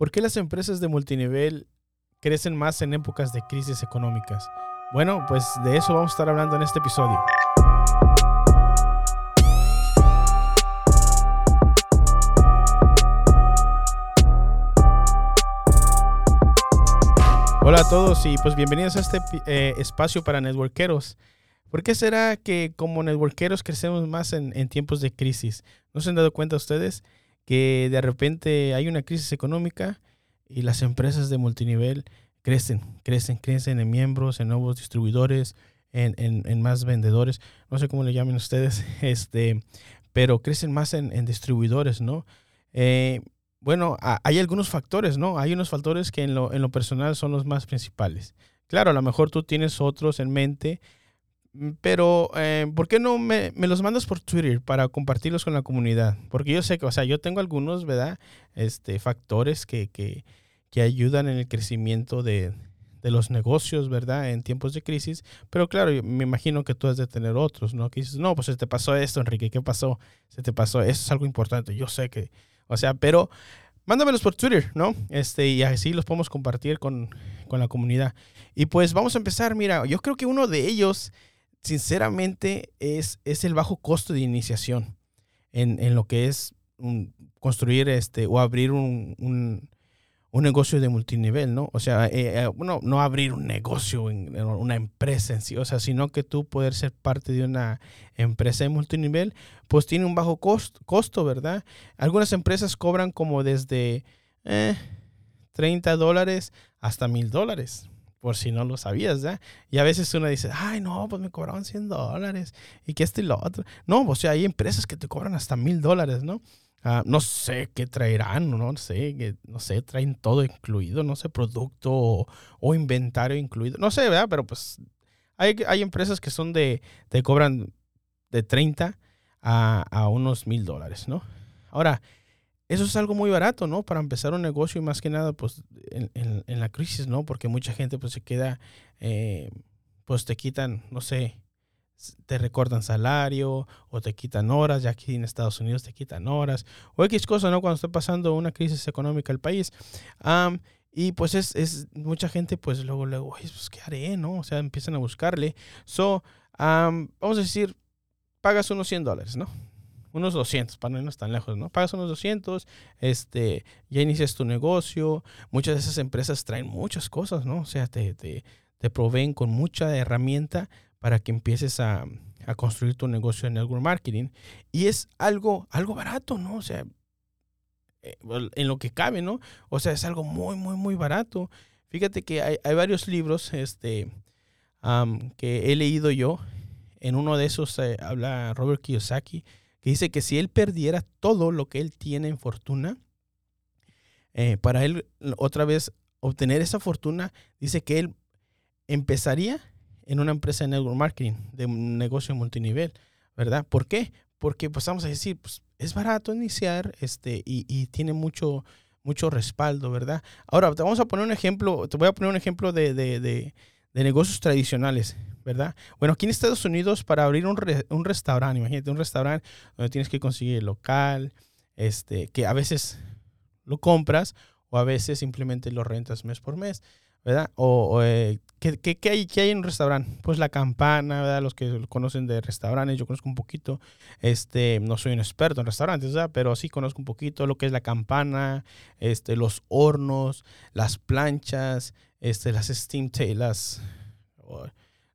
¿Por qué las empresas de multinivel crecen más en épocas de crisis económicas? Bueno, pues de eso vamos a estar hablando en este episodio. Hola a todos y pues bienvenidos a este eh, espacio para networkeros. ¿Por qué será que como networkeros crecemos más en, en tiempos de crisis? ¿No se han dado cuenta ustedes? Que de repente hay una crisis económica y las empresas de multinivel crecen, crecen, crecen en miembros, en nuevos distribuidores, en, en, más vendedores, no sé cómo le llamen ustedes, este, pero crecen más en, distribuidores, ¿no? Eh, bueno, hay algunos factores, ¿no? Hay unos factores que en lo, en lo personal son los más principales. Claro, a lo mejor tú tienes otros en mente, pero, eh, ¿por qué no me, los mandas por Twitter para compartirlos con la comunidad? Porque yo sé que, o sea, yo tengo algunos, ¿verdad? Este, factores que, que, que ayudan en el crecimiento de, de, los negocios, ¿verdad? En tiempos de crisis. Pero claro, me imagino que tú has de tener otros, ¿no? Que dices, no, pues se te pasó esto, Enrique, ¿qué pasó? Se te pasó, eso es algo importante. Yo sé que, o sea, pero mándamelos por Twitter, ¿no? Este, y así los podemos compartir con, con la comunidad. Y pues vamos a empezar, mira, yo creo que uno de ellos sinceramente es, es el bajo costo de iniciación en, lo que es construir este o abrir un, un, negocio de multinivel, ¿no? O sea, eh, eh, bueno, no abrir un negocio, en, una empresa en sí, o sea, sino que tú poder ser parte de una empresa de multinivel, pues tiene un bajo costo, ¿verdad? Algunas empresas cobran como desde 30 eh, dólares hasta mil dólares por si no lo sabías, ¿ya? Y a veces uno dice, ay, no, pues me cobraron 100 dólares y que esto y lo otro. No, o sea, hay empresas que te cobran hasta mil dólares, ¿no? Ah, no sé qué traerán, no sé, no sé, traen todo incluido, no sé, producto o, inventario incluido, no sé, ¿verdad? Pero pues hay, hay empresas que son de, te cobran de 30 a, a unos mil dólares, ¿no? Ahora, eso es algo muy barato, ¿no? Para empezar un negocio y más que nada, pues, en, la crisis, ¿no? Porque mucha gente, pues, se queda, eh, pues, te quitan, no sé, te recortan salario o te quitan horas, ya aquí en Estados Unidos te quitan horas, o X cosa, ¿no? Cuando está pasando una crisis económica el país. y pues es, es, mucha gente, pues luego, luego, pues, ¿qué haré, no? O sea, empiezan a buscarle. So, vamos a decir, pagas unos 100 dólares, ¿no? Unos 200, para no irnos tan lejos, ¿no? Pagas unos 200, este, ya inicias tu negocio, muchas de esas empresas traen muchas cosas, ¿no? O sea, te, te, te proveen con mucha herramienta para que empieces a, a, construir tu negocio en network marketing. Y es algo, algo barato, ¿no? O sea, eh, en lo que cabe, ¿no? O sea, es algo muy, muy, muy barato. Fíjate que hay, hay varios libros este, que he leído yo. En uno de esos eh, habla Robert Kiyosaki que dice que si él perdiera todo lo que él tiene en fortuna, eh, para él otra vez obtener esa fortuna, dice que él empezaría en una empresa de network marketing, de un negocio multinivel, ¿verdad? ¿Por qué? Porque pues vamos a decir, pues es barato iniciar este, y, tiene mucho, mucho respaldo, ¿verdad? Ahora, te vamos a poner un ejemplo, te voy a poner un ejemplo de, de, de negocios tradicionales. ¿Verdad? Bueno, aquí en Estados Unidos, para abrir un, un restaurante, imagínate un restaurante donde tienes que conseguir el local, este, que a veces lo compras o a veces simplemente lo rentas mes por mes, ¿verdad? O, eh, ¿qué, qué, hay, ¿qué, hay, en un restaurante? Pues la campana, ¿verdad? Los que conocen de restaurantes, yo conozco un poquito, este, no soy un experto en restaurantes, ¿verdad? Pero sí conozco un poquito lo que es la campana, este, los hornos, las planchas, este, las steam las...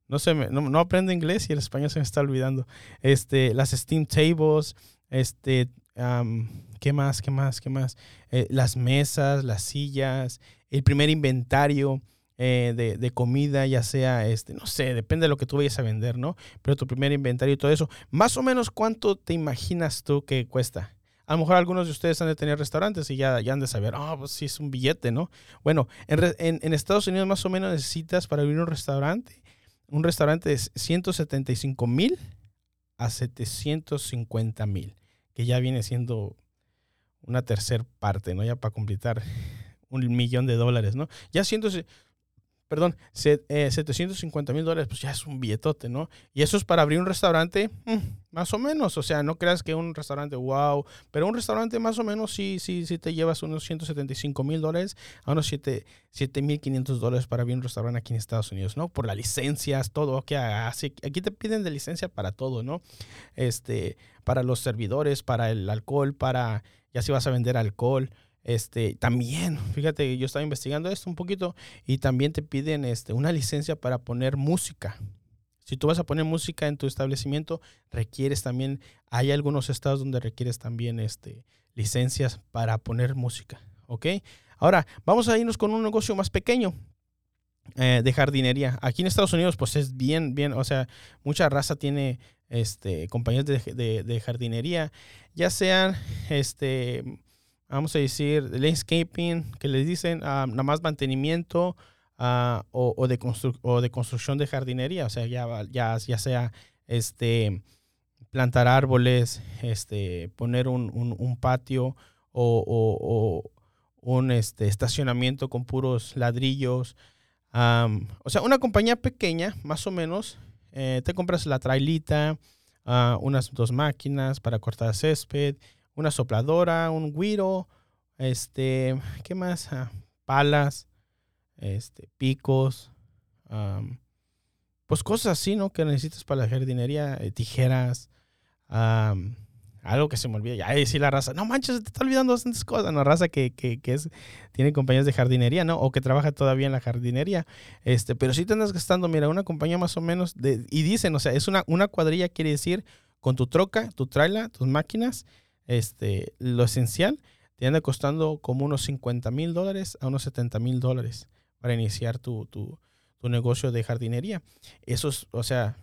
No, sé, no, no, aprendo inglés y el español se me está olvidando. Este, las Steam Tables, este, ¿qué más? ¿Qué más? ¿Qué más? Eh, las mesas, las sillas, el primer inventario eh, de, de, comida, ya sea, este, no sé, depende de lo que tú vayas a vender, ¿no? Pero tu primer inventario y todo eso, más o menos cuánto te imaginas tú que cuesta. A lo mejor algunos de ustedes han de tener restaurantes y ya, ya han de saber, ah, pues sí es un billete, ¿no? Bueno, en, en, en Estados Unidos más o menos necesitas para abrir un restaurante un restaurante de 175 mil a 750 mil, que ya viene siendo una tercera parte, ¿no? Ya para completar un millón de dólares, ¿no? Ya perdón, 750 mil dólares, pues ya es un billetote, ¿no? Y eso es para abrir un restaurante, mm, más o menos, o sea, no creas que un restaurante, wow, pero un restaurante más o menos sí, sí, sí te llevas unos 175 mil dólares a unos 7 mil 500 dólares para abrir un restaurante aquí en Estados Unidos, ¿no? Por las licencias, todo, que así, aquí te piden de licencia para todo, ¿no? Este, para los servidores, para el alcohol, para, ya si vas a vender alcohol, este, también, fíjate, yo estaba investigando esto un poquito y también te piden este, una licencia para poner música. Si tú vas a poner música en tu establecimiento, requieres también, hay algunos estados donde requieres también este, licencias para poner música. ¿Ok? Ahora, vamos a irnos con un negocio más pequeño. Eh, de jardinería. Aquí en Estados Unidos, pues es bien, bien, o sea, mucha raza tiene este, compañías de, de, jardinería, ya sean este, vamos a decir, landscaping, que les dicen uh, nada más mantenimiento uh, o, o, de o de construcción de jardinería, o sea, ya, ya, ya sea este, plantar árboles, este, poner un, un, patio o, un este, estacionamiento con puros ladrillos. O sea, una compañía pequeña, más o menos, eh, te compras la trailita, uh, unas dos máquinas para cortar césped una sopladora, un guiro, este, ¿qué más? Ah, palas, este, picos, pues cosas así, ¿no? Que necesitas para la jardinería, eh, tijeras, algo que se me olvida. Ya decir la raza, no manches, te está olvidando bastantes cosas. No, raza que, que, que, es, tiene compañías de jardinería, ¿no? O que trabaja todavía en la jardinería. Este, pero si te andas gastando, mira, una compañía más o menos, de, y dicen, o sea, es una, una cuadrilla, quiere decir, con tu troca, tu trailer, tus máquinas, este, lo esencial te anda costando como unos 50 mil dólares a unos 70 mil dólares para iniciar tu, tu, tu, negocio de jardinería. Eso es, o sea,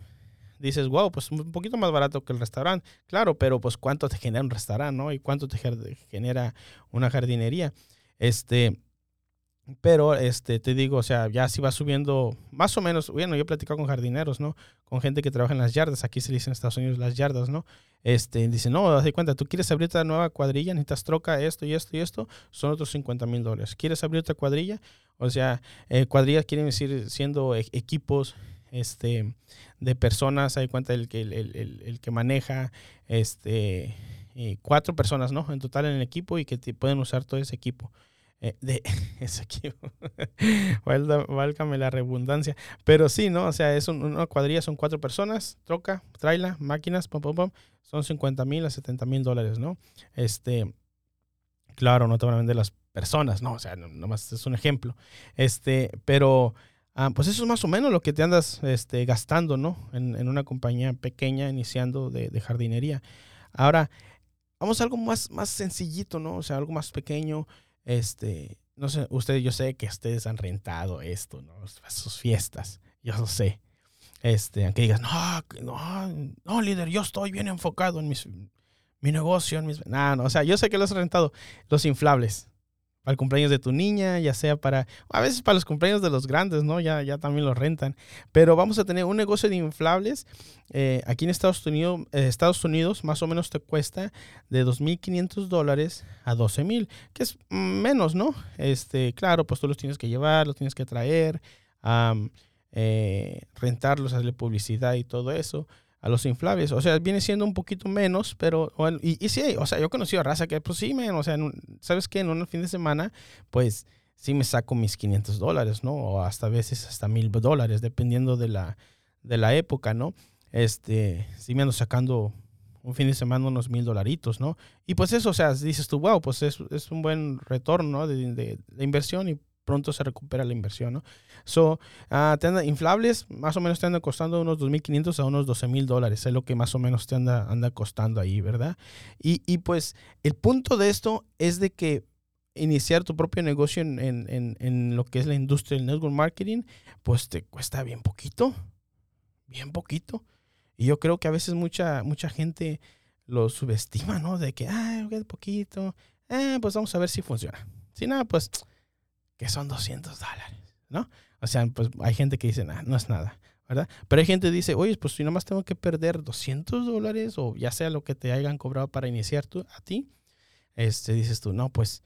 dices, wow, pues un poquito más barato que el restaurante. Claro, pero pues cuánto te genera un restaurante, ¿no? Y cuánto te genera una jardinería. Este, pero este, te digo, o sea, ya si va subiendo más o menos, bueno, yo he platicado con jardineros, ¿no? Con gente que trabaja en las yardas, aquí se dice en Estados Unidos las yardas, ¿no? Este, dice, no, das cuenta, tú quieres abrir otra nueva cuadrilla, necesitas troca, esto y esto y esto, son otros 50 mil dólares. ¿Quieres abrir otra cuadrilla? O sea, eh, cuadrillas quieren decir siendo e-, equipos este, de personas, hay cuenta el que, el, el, el que maneja, este, cuatro personas, ¿no? En total en el equipo y que te pueden usar todo ese equipo. Eh, de ese equipo. La redundancia. Pero sí, ¿no? O sea, es una cuadrilla, son cuatro personas, troca, traila, máquinas, pum, pum, pum. Son 50 mil a 70 mil dólares, ¿no? Este, claro, no te van a vender las personas, ¿no? O sea, nomás es un ejemplo. Este, pero, ah, pues eso es más o menos lo que te andas este, gastando, ¿no? En, en, una compañía pequeña iniciando de, jardinería. Ahora, vamos a algo más, más sencillito, ¿no? O sea, algo más pequeño. Este, no sé, ustedes, yo sé que ustedes han rentado esto, ¿no? Sus fiestas, yo lo sé. Este, aunque digas, no, no, no, líder, yo estoy bien enfocado en mis, mi negocio, en mis... No, no, o sea, yo sé que lo has rentado. Los inflables para el cumpleaños de tu niña, ya sea para, a veces para los cumpleaños de los grandes, ¿no? Ya, ya también los rentan. Pero vamos a tener un negocio de inflables. Eh, aquí en Estados Unidos, eh, Estados Unidos más o menos te cuesta de 2.500 dólares a 12.000, que es menos, ¿no? Este, claro, pues tú los tienes que llevar, los tienes que traer, eh, rentarlos, hacerle publicidad y todo eso a los inflables. O sea, viene siendo un poquito menos, pero, y, y sí, o sea, yo he conocido a raza que, pues sí, o sea, ¿sabes qué? En un fin de semana, pues sí me saco mis 500 dólares, ¿no? O hasta veces hasta mil dólares, dependiendo de la, de la época, ¿no? Este, sí me ando sacando un fin de semana unos mil dolaritos, ¿no? Y pues eso, o sea, dices tú, wow, pues es, es un buen retorno de, de, de inversión y pronto se recupera la inversión, ¿no? So, uh, inflables, más o menos te andan costando unos 2.500 a unos 12.000 dólares, es lo que más o menos te anda, anda costando ahí, ¿verdad? Y, y, pues el punto de esto es de que iniciar tu propio negocio en, en, en, lo que es la industria del network marketing, pues te cuesta bien poquito, bien poquito. Y yo creo que a veces mucha, mucha gente lo subestima, ¿no? De que, ah, poquito, eh, pues vamos a ver si funciona. Si nada, pues que son 200 dólares, ¿no? O sea, pues hay gente que dice, no es nada, ¿verdad? Pero hay gente que dice, oye, pues si nomás tengo que perder 200 dólares o ya sea lo que te hayan cobrado para iniciar tú, a ti, este, dices tú, no, pues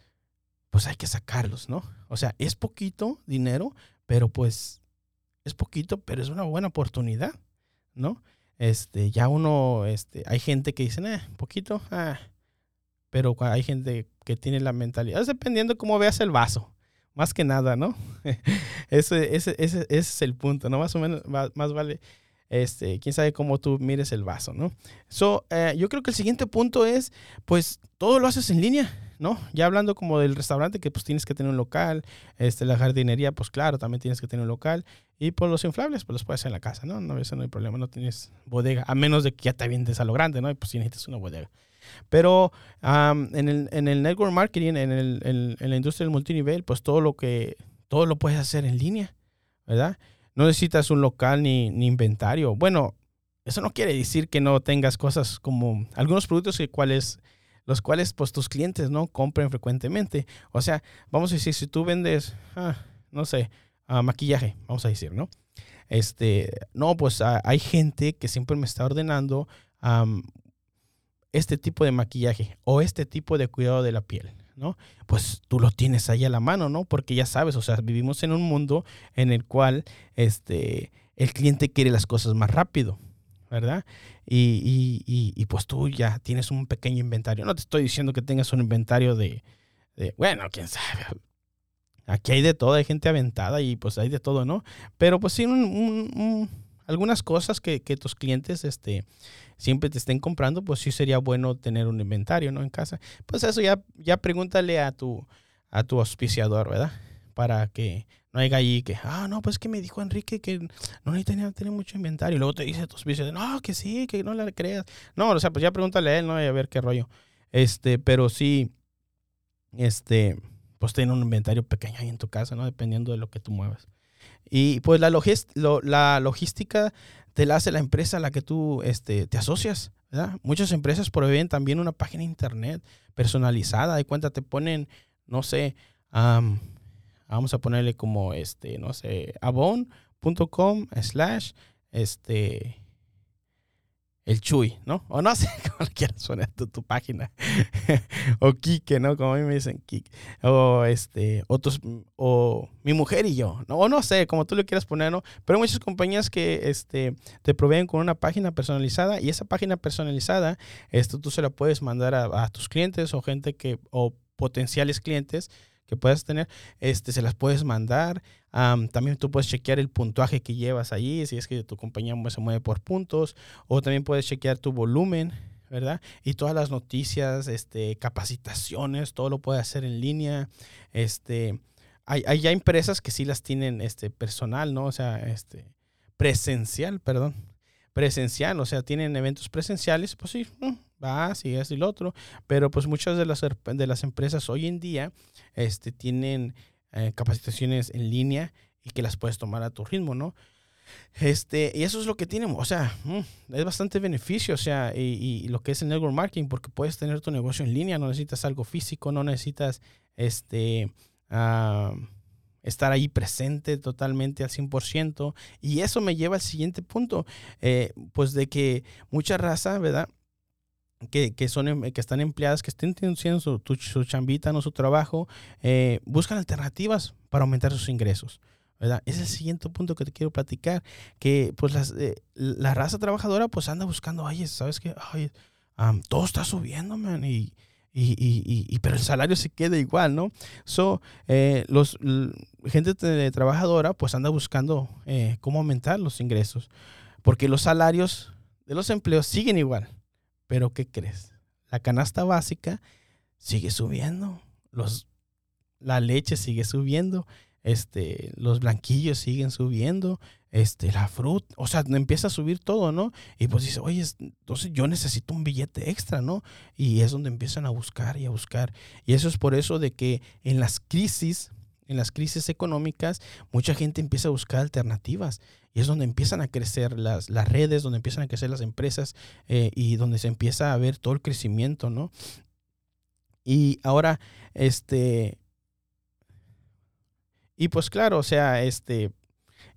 pues hay que sacarlos, ¿no? O sea, es poquito dinero, pero pues es poquito, pero es una buena oportunidad, ¿no? Este, ya uno, este, hay gente que dice, eh, poquito, ah, pero hay gente que tiene la mentalidad, es dependiendo cómo veas el vaso, más que nada, ¿no? ese, ese, ese, es el punto, ¿no? Más o menos, más, vale, este, quién sabe cómo tú mires el vaso, ¿no? So, eh, yo creo que el siguiente punto es, pues, todo lo haces en línea, ¿no? Ya hablando como del restaurante, que pues tienes que tener un local, este, la jardinería, pues claro, también tienes que tener un local, y por los inflables, pues los puedes hacer en la casa, ¿no? No, eso no hay problema, no tienes bodega, a menos de que ya te avientes a lo grande, ¿no? Y pues si necesitas una bodega. Pero en, el, en, el, network marketing, en, el, en, la industria del multinivel, pues todo lo que, todo lo puedes hacer en línea, ¿verdad? No necesitas un local ni, ni inventario. Bueno, eso no quiere decir que no tengas cosas como algunos productos que cuales los cuales pues tus clientes no compren frecuentemente. O sea, vamos a decir, si tú vendes, ah, no sé, ah, maquillaje, vamos a decir, ¿no? Este, no, pues ah, hay gente que siempre me está ordenando este tipo de maquillaje o este tipo de cuidado de la piel, ¿no? Pues tú lo tienes ahí a la mano, ¿no? Porque ya sabes, o sea, vivimos en un mundo en el cual este, el cliente quiere las cosas más rápido. ¿verdad? Y, y, y, pues tú ya tienes un pequeño inventario. No te estoy diciendo que tengas un inventario de, de, bueno, quién sabe. Aquí hay de todo, hay gente aventada y pues hay de todo, ¿no? Pero pues sí, un, algunas cosas que, que, tus clientes este, siempre te estén comprando, pues sí sería bueno tener un inventario, ¿no? En casa. Pues eso ya, ya pregúntale a tu, a tu auspiciador, ¿verdad? Para que no hay ahí que, ah, no, pues que me dijo Enrique que no necesita tener mucho inventario. Y luego te dice tus vicios, no, que sí, que no le creas. No, o sea, pues ya pregúntale a él, ¿no? Y a ver qué rollo. Este, pero sí, este, pues tiene un inventario pequeño ahí en tu casa, ¿no? Dependiendo de lo que tú muevas. Y pues la, la logística te la hace la empresa a la que tú este, te asocias, ¿verdad? Muchas empresas proveen también una página internet personalizada. De cuenta te ponen, no sé, vamos a ponerle como, este, no sé, avon.com slash, este, el Chuy, ¿no? O no sé cómo quieras poner tu, tu página. o Kike, ¿no? Como a mí me dicen Kike. O este, otros, o mi mujer y yo, ¿no? O no sé, como tú le quieras poner, ¿no? Pero hay muchas compañías que este, te proveen con una página personalizada y esa página personalizada, esto tú se la puedes mandar a, a tus clientes o gente que, o potenciales clientes que puedas tener, este, se las puedes mandar. también tú puedes chequear el puntuaje que llevas allí, si es que tu compañía se mueve por puntos, o también puedes chequear tu volumen, ¿verdad? Y todas las noticias, este, capacitaciones, todo lo puedes hacer en línea. Este, hay, hay ya empresas que sí las tienen este, personal, ¿no? O sea, este, presencial, perdón. Presencial, o sea, tienen eventos presenciales, pues sí, va, sí, es lo otro, pero pues muchas de las, de las empresas hoy en día este, tienen eh, capacitaciones en línea y que las puedes tomar a tu ritmo, ¿no? Este, y eso es lo que tienen, o sea, mm, es bastante beneficio, o sea, y, lo que es el network marketing, porque puedes tener tu negocio en línea, no necesitas algo físico, no necesitas este, ah, estar ahí presente totalmente al 100%. Y eso me lleva al siguiente punto, eh, pues de que mucha raza, ¿verdad? Que, que, son, em, que están empleadas, que estén haciendo su, su chambita, no su trabajo, eh, buscan alternativas para aumentar sus ingresos. ¿verdad? Es el siguiente punto que te quiero platicar, que pues las, eh, la raza trabajadora pues anda buscando, oye, ¿sabes qué? Ay, todo está subiendo, man, y, y, y, y, pero el salario se queda igual, ¿no? So, eh, los, gente trabajadora pues anda buscando cómo aumentar los ingresos, porque los salarios de los empleos siguen igual. Pero ¿qué crees? La canasta básica sigue subiendo, los, la leche sigue subiendo, este, los blanquillos siguen subiendo, este, la fruta, o sea, empieza a subir todo, ¿no? Y pues dice, oye, entonces yo necesito un billete extra, ¿no? Y es donde empiezan a buscar y a buscar. Y eso es por eso de que en las crisis, en las crisis económicas, mucha gente empieza a buscar alternativas. Es donde empiezan a crecer las, las redes, donde empiezan a crecer las empresas eh, y donde se empieza a ver todo el crecimiento, ¿no? Y ahora, este, y pues claro, o sea, este,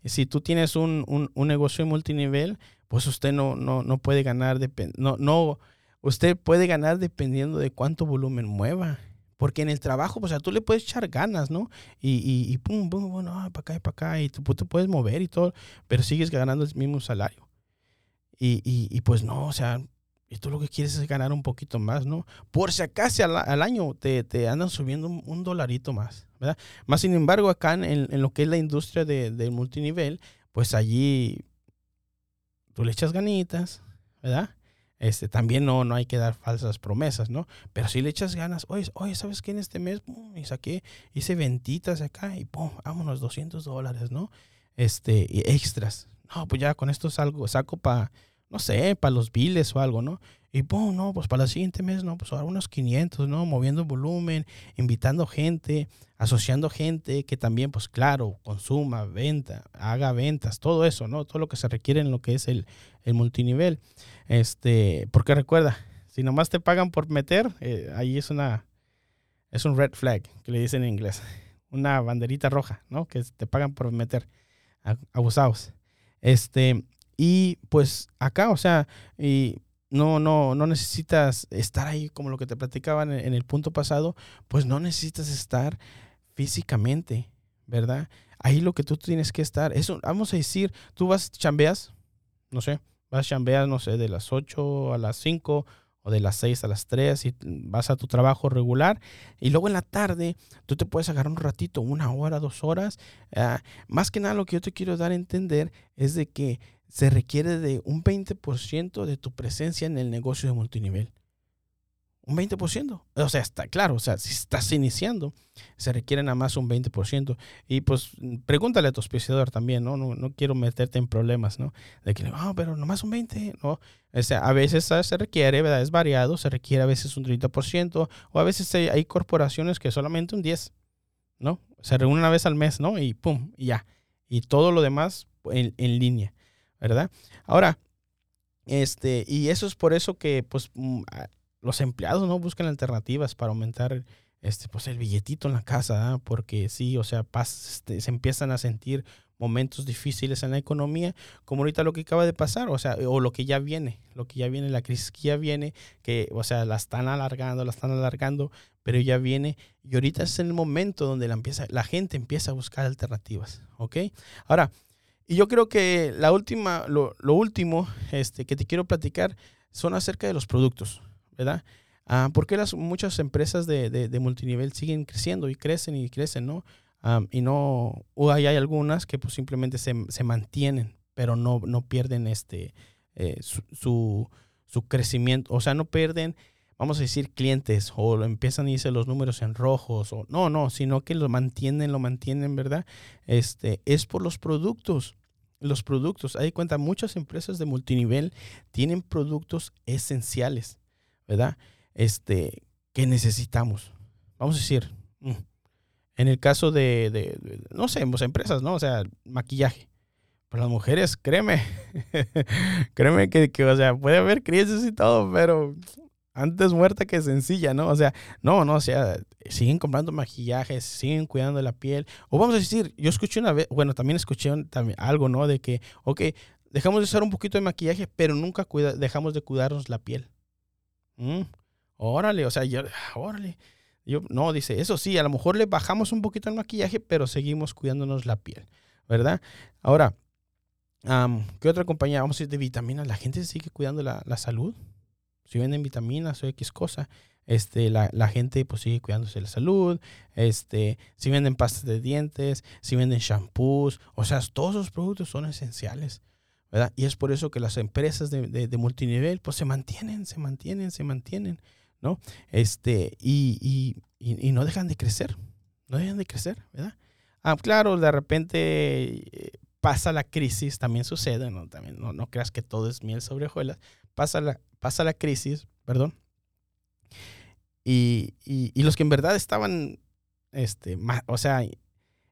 si tú tienes un, un, negocio multinivel, pues usted no, no, no puede ganar, no, no, usted puede ganar dependiendo de cuánto volumen mueva Porque en el trabajo, pues, o sea, tú le puedes echar ganas, ¿no? Y, y, y pum, pum, bueno, para acá y para acá, y tú te puedes mover y todo, pero sigues ganando el mismo salario. Y, y, y pues no, o sea, y tú lo que quieres es ganar un poquito más, ¿no? Por si acaso al, año te, te, andan subiendo un, dolarito más, ¿verdad? Más sin embargo, acá en, en lo que es la industria de, de, multinivel, pues allí tú le echas ganitas, ¿verdad? Este, también no, no hay que dar falsas promesas, ¿no? Pero si le echas ganas, oye, oye ¿sabes qué? En este mes y saqué, hice ventitas acá y pum, vámonos, 200 dólares, ¿no? Este, y extras. No, pues ya con esto salgo, saco para no sé, para los biles o algo, ¿no? Y pum, no, pues para el siguiente mes, no, pues ahora unos 500, ¿no? Moviendo volumen, invitando gente, asociando gente que también, pues claro, consuma, venta, haga ventas, todo eso, ¿no? Todo lo que se requiere en lo que es el, el multinivel. Este, porque recuerda, si nomás te pagan por meter, eh, ahí es una, es un red flag, que le dicen en inglés, una banderita roja, ¿no? Que te pagan por meter, abusados. Este, y pues acá, o sea, y no, no, no necesitas estar ahí como lo que te platicaban en, el punto pasado, pues no necesitas estar físicamente, ¿verdad? Ahí lo que tú tienes que estar, eso, vamos a decir, tú vas, chambeas, no sé, vas, chambeas, no sé, de las 8 a las 5 o de las 6 a las 3 y vas a tu trabajo regular y luego en la tarde tú te puedes agarrar un ratito, una hora, dos horas. Ah, más que nada lo que yo te quiero dar a entender es de que se requiere de un 20% de tu presencia en el negocio de multinivel. Un 20%. O sea, está claro, o sea, si estás iniciando, se requiere nada más un 20%. Y pues pregúntale a tu auspiciador también, ¿no? ¿no? No, quiero meterte en problemas, ¿no? De que, ah, pero nomás un 20%, ¿no? O sea, a veces se requiere, ¿verdad? Es variado, se requiere a veces un 30%, o a veces hay, corporaciones que solamente un 10%, ¿no? Se reúnen una vez al mes, ¿no? Y pum, y ya. Y todo lo demás en, en línea. ¿Verdad? Ahora, este, y eso es por eso que, pues, mm, los empleados no buscan alternativas para aumentar este, pues, el billetito en la casa, porque sí, o sea, este, se empiezan a sentir momentos difíciles en la economía, como ahorita lo que acaba de pasar, o sea, o lo que ya viene, lo que ya viene, la crisis que ya viene, que, o sea, la están alargando, la están alargando, pero ya viene, y ahorita es el momento donde la, empieza, la gente empieza a buscar alternativas, ¿ok? Ahora, y yo creo que la última, lo, último este, que te quiero platicar son acerca de los productos, ¿verdad? Ah, porque las, muchas empresas de, de, multinivel siguen creciendo y crecen y crecen, ¿no? y no, o hay, algunas que pues simplemente se, se mantienen, pero no, no pierden este, eh, su, su, crecimiento, o sea, no pierden, vamos a decir, clientes o lo empiezan a irse los números en rojos, o no, no, sino que lo mantienen, lo mantienen, ¿verdad? Este, es por los productos los productos. Hay cuenta, muchas empresas de multinivel tienen productos esenciales, ¿verdad? Este, que necesitamos. Vamos a decir, mm, en el caso de, no sé, pues, empresas, ¿no? O sea, maquillaje. Para las mujeres, créeme, créeme que, que, o sea, puede haber crisis y todo, pero antes muerta que sencilla, ¿no? O sea, no, no, o sea, siguen comprando maquillajes, siguen cuidando la piel. O vamos a decir, yo escuché una vez, bueno, también escuché también algo, ¿no? De que, ok, dejamos de usar un poquito de maquillaje, pero nunca dejamos de cuidarnos la piel. Mm, órale, o sea, yo, órale. Yo, no, dice, eso sí, a lo mejor le bajamos un poquito el maquillaje, pero seguimos cuidándonos la piel, ¿verdad? Ahora, ¿qué otra compañía? Vamos a decir de vitaminas. ¿La gente sigue cuidando la, la salud? Si venden vitaminas o X cosa, este, la, la, gente pues sigue cuidándose de la salud, este, si venden pastas de dientes, si venden shampoos, o sea, todos esos productos son esenciales, ¿verdad? Y es por eso que las empresas de, de, multinivel pues se mantienen, se mantienen, se mantienen, ¿no? Este, y, y, y, no dejan de crecer, no dejan de crecer, ¿verdad? Ah, claro, de repente eh, pasa la crisis, también sucede, ¿no? También, no, no creas que todo es miel sobre hojuelas, pasa la, pasa la crisis, perdón, y, y, los que en verdad estaban, este, o sea,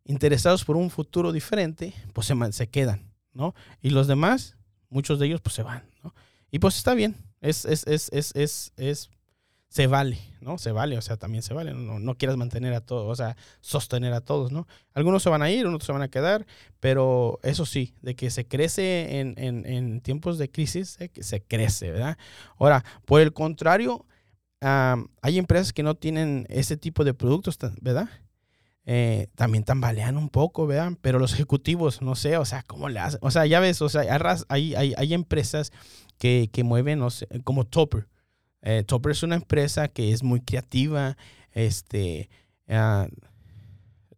interesados por un futuro diferente, pues se, se quedan, ¿no? Y los demás, muchos de ellos, pues se van, ¿no? Y pues está bien, es, es, es, es, es, es se vale, ¿no? Se vale, o sea, también se vale, no, no quieras mantener a todos, o sea, sostener a todos, ¿no? Algunos se van a ir, otros se van a quedar, pero eso sí, de que se crece en, en, en tiempos de crisis, se crece, ¿verdad? Ahora, por el contrario, hay empresas que no tienen ese tipo de productos, ¿verdad? Eh, también tambalean un poco, ¿verdad? Pero los ejecutivos, no sé, o sea, ¿cómo le hacen? O sea, ya ves, o sea, hay, hay, hay empresas que, que, mueven, no sé, como Topper. Eh, Topper es una empresa que es muy creativa, este, uh,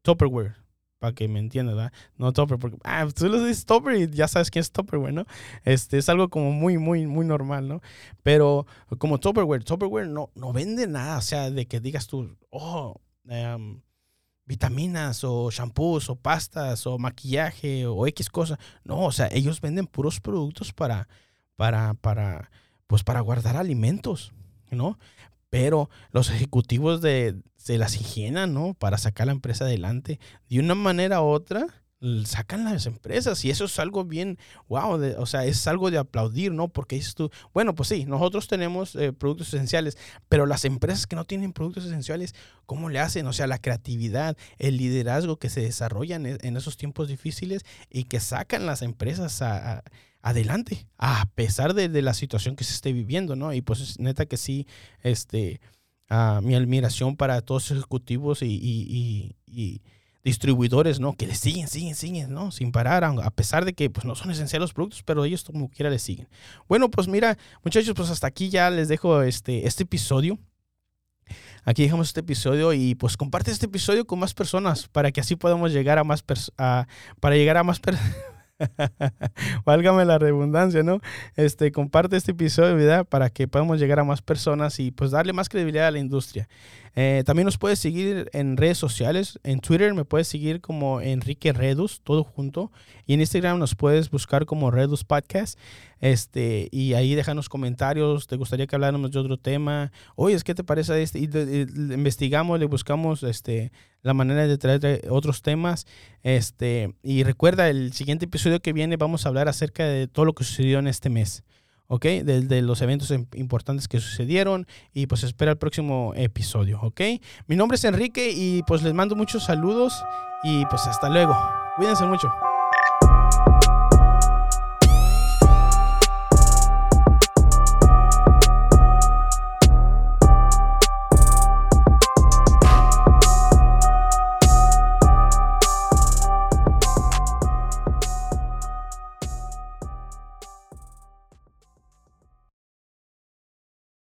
Topperware, para que me entiendas, ¿verdad? No Topper, porque ah, tú lo dices Topper y ya sabes quién es Topperware, ¿no? Este, es algo como muy, muy, muy normal, ¿no? Pero como Topperware, Topperware no, no vende nada, o sea, de que digas tú, oh, um, vitaminas o shampoos o pastas o maquillaje o X cosa. No, o sea, ellos venden puros productos para, para, para, pues para guardar alimentos, ¿no? Pero los ejecutivos de, se las higienan, ¿no? Para sacar la empresa adelante. De una manera u otra, sacan las empresas y eso es algo bien, wow, o sea, es algo de aplaudir, ¿no? Porque dices tú, bueno, pues sí, nosotros tenemos eh, productos esenciales, pero las empresas que no tienen productos esenciales, ¿cómo le hacen? O sea, la creatividad, el liderazgo que se desarrollan en, esos tiempos difíciles y que sacan las empresas adelante, a pesar de, la situación que se esté viviendo, ¿no? Y pues neta que sí, este, ah, mi admiración para todos los ejecutivos y distribuidores, ¿no? Que le siguen, siguen, siguen, ¿no? Sin parar, a pesar de que pues, no son esenciales los productos, pero ellos como quiera le siguen. Bueno, pues mira, muchachos, pues hasta aquí ya les dejo este, este episodio. Aquí dejamos este episodio y pues comparte este episodio con más personas para que así podamos llegar a más para llegar a más personas. Válgame la redundancia, ¿no? Este, comparte este episodio, ¿verdad? Para que podamos llegar a más personas y pues darle más credibilidad a la industria. Eh, también nos puedes seguir en redes sociales. En Twitter me puedes seguir como Enrique Redus, todo junto. Y en Instagram nos puedes buscar como Redus Podcast. Este, y ahí déjanos comentarios. ¿Te gustaría que habláramos de otro tema? Oye, ¿qué te parece este? Y investigamos, le buscamos este, la manera de traer otros temas. Este, y recuerda, el siguiente episodio que viene vamos a hablar acerca de todo lo que sucedió en este mes. ¿Ok? De, los eventos importantes que sucedieron y pues espera el próximo episodio, ¿ok? Mi nombre es Enrique y pues les mando muchos saludos y pues hasta luego. Cuídense mucho.